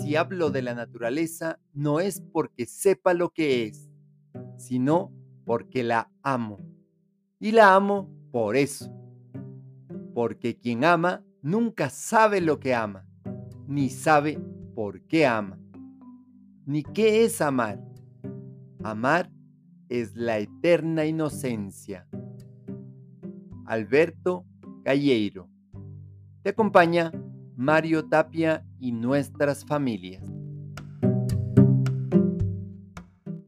si hablo de la naturaleza no es porque sepa lo que es, sino porque la amo. Y la amo por eso. Porque quien ama nunca sabe lo que ama, ni sabe por qué ama, ni qué es amar. Amar es la eterna inocencia. Alberto Galleiro. Te acompaña Mario Tapia y nuestras familias.